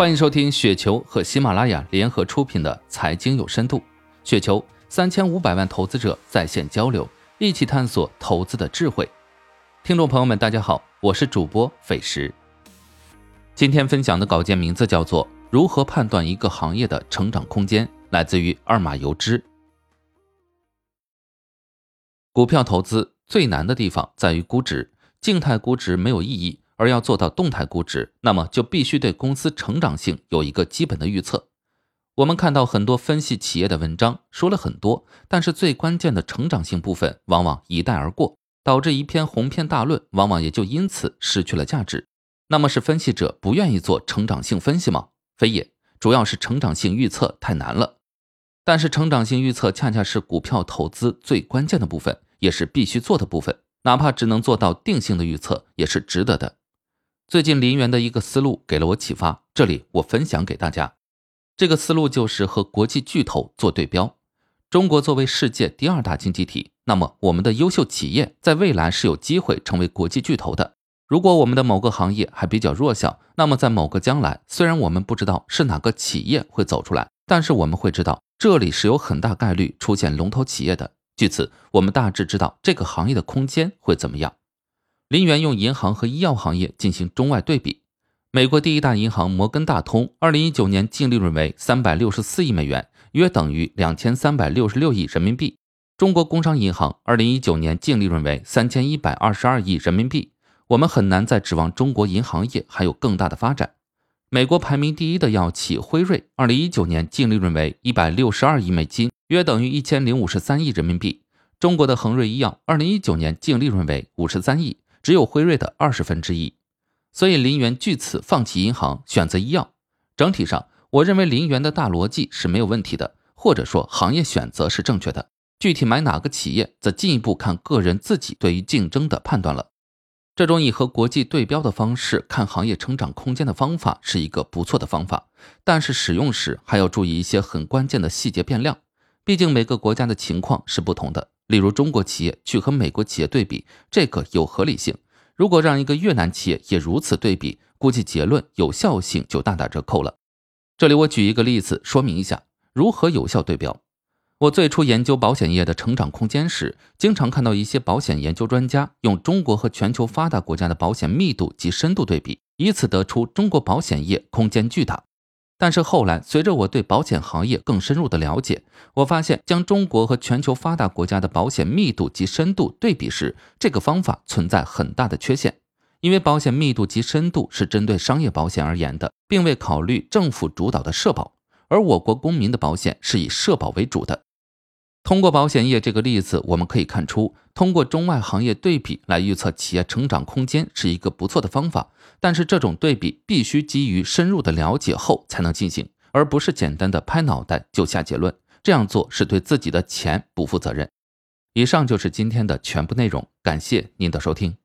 欢迎收听雪球和喜马拉雅联合出品的《财经有深度》，雪球三千五百万投资者在线交流，一起探索投资的智慧。听众朋友们，大家好，我是主播斐石。今天分享的稿件名字叫做《如何判断一个行业的成长空间》，来自于二马游之。股票投资最难的地方在于估值，静态估值没有意义。而要做到动态估值，那么就必须对公司成长性有一个基本的预测。我们看到很多分析企业的文章说了很多，但是最关键的成长性部分往往一带而过，导致一篇鸿篇大论往往也就因此失去了价值。那么是分析者不愿意做成长性分析吗？非也，主要是成长性预测太难了。但是成长性预测恰恰是股票投资最关键的部分，也是必须做的部分，哪怕只能做到定性的预测，也是值得的。最近林园的一个思路给了我启发，这里我分享给大家。这个思路就是和国际巨头做对标。中国作为世界第二大经济体，那么我们的优秀企业在未来是有机会成为国际巨头的。如果我们的某个行业还比较弱小，那么在某个将来，虽然我们不知道是哪个企业会走出来，但是我们会知道这里是有很大概率出现龙头企业的。据此，我们大致知道这个行业的空间会怎么样。林园用银行和医药行业进行中外对比。美国第一大银行摩根大通，二零一九年净利润为三百六十四亿美元，约等于两千三百六十六亿人民币。中国工商银行二零一九年净利润为三千一百二十二亿人民币。我们很难再指望中国银行业还有更大的发展。美国排名第一的药企辉瑞，二零一九年净利润为一百六十二亿美金，约等于一千零五十三亿人民币。中国的恒瑞医药，二零一九年净利润为五十三亿。只有辉瑞的二十分之一，所以林园据此放弃银行，选择医药。整体上，我认为林园的大逻辑是没有问题的，或者说行业选择是正确的。具体买哪个企业，则进一步看个人自己对于竞争的判断了。这种以和国际对标的方式看行业成长空间的方法是一个不错的方法，但是使用时还要注意一些很关键的细节变量，毕竟每个国家的情况是不同的。例如，中国企业去和美国企业对比，这个有合理性。如果让一个越南企业也如此对比，估计结论有效性就大打折扣了。这里我举一个例子说明一下如何有效对标。我最初研究保险业的成长空间时，经常看到一些保险研究专家用中国和全球发达国家的保险密度及深度对比，以此得出中国保险业空间巨大。但是后来，随着我对保险行业更深入的了解，我发现将中国和全球发达国家的保险密度及深度对比时，这个方法存在很大的缺陷。因为保险密度及深度是针对商业保险而言的，并未考虑政府主导的社保，而我国公民的保险是以社保为主的。通过保险业这个例子，我们可以看出，通过中外行业对比来预测企业成长空间是一个不错的方法。但是这种对比必须基于深入的了解后才能进行，而不是简单的拍脑袋就下结论。这样做是对自己的钱不负责任。以上就是今天的全部内容，感谢您的收听。